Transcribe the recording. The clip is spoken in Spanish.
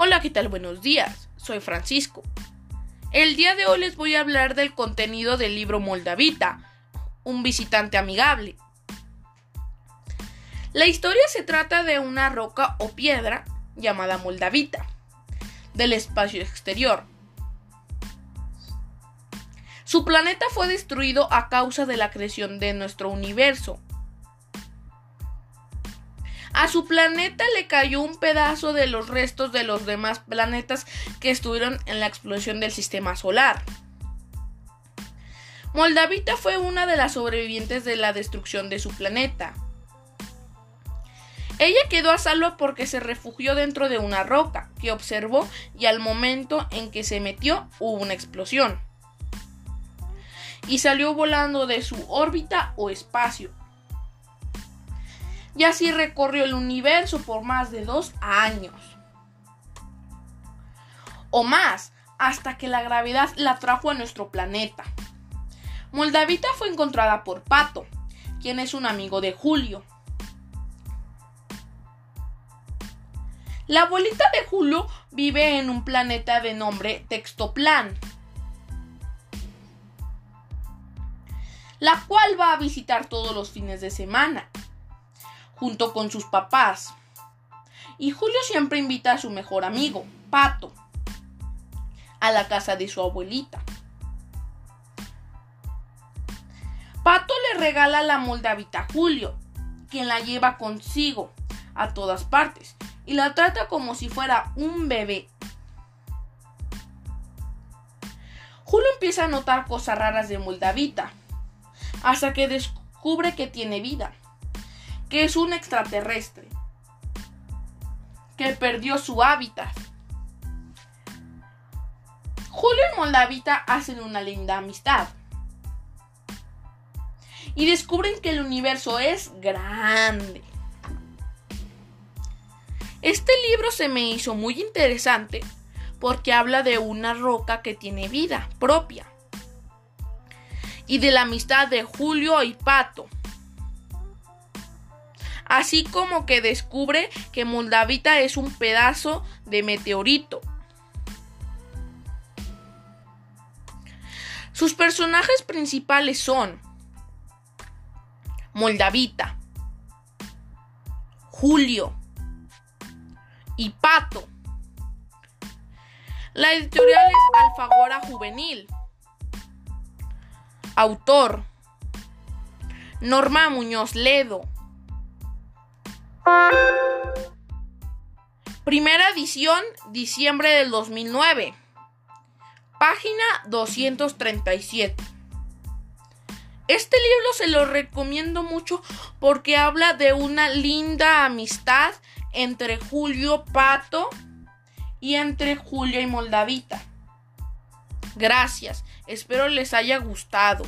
Hola, ¿qué tal? Buenos días. Soy Francisco. El día de hoy les voy a hablar del contenido del libro Moldavita, un visitante amigable. La historia se trata de una roca o piedra llamada Moldavita, del espacio exterior. Su planeta fue destruido a causa de la creación de nuestro universo a su planeta le cayó un pedazo de los restos de los demás planetas que estuvieron en la explosión del sistema solar. Moldavita fue una de las sobrevivientes de la destrucción de su planeta. Ella quedó a salvo porque se refugió dentro de una roca que observó y al momento en que se metió hubo una explosión. Y salió volando de su órbita o espacio y así recorrió el universo por más de dos años. O más, hasta que la gravedad la trajo a nuestro planeta. Moldavita fue encontrada por Pato, quien es un amigo de Julio. La abuelita de Julio vive en un planeta de nombre Textoplan, la cual va a visitar todos los fines de semana junto con sus papás. Y Julio siempre invita a su mejor amigo, Pato, a la casa de su abuelita. Pato le regala la moldavita a Julio, quien la lleva consigo a todas partes y la trata como si fuera un bebé. Julio empieza a notar cosas raras de Moldavita, hasta que descubre que tiene vida que es un extraterrestre que perdió su hábitat. Julio y Moldavita hacen una linda amistad y descubren que el universo es grande. Este libro se me hizo muy interesante porque habla de una roca que tiene vida propia y de la amistad de Julio y Pato así como que descubre que Moldavita es un pedazo de meteorito. Sus personajes principales son Moldavita, Julio y Pato. La editorial es Alfagora Juvenil. Autor Norma Muñoz Ledo. Primera edición, diciembre del 2009. Página 237. Este libro se lo recomiendo mucho porque habla de una linda amistad entre Julio Pato y entre Julio y Moldavita. Gracias, espero les haya gustado.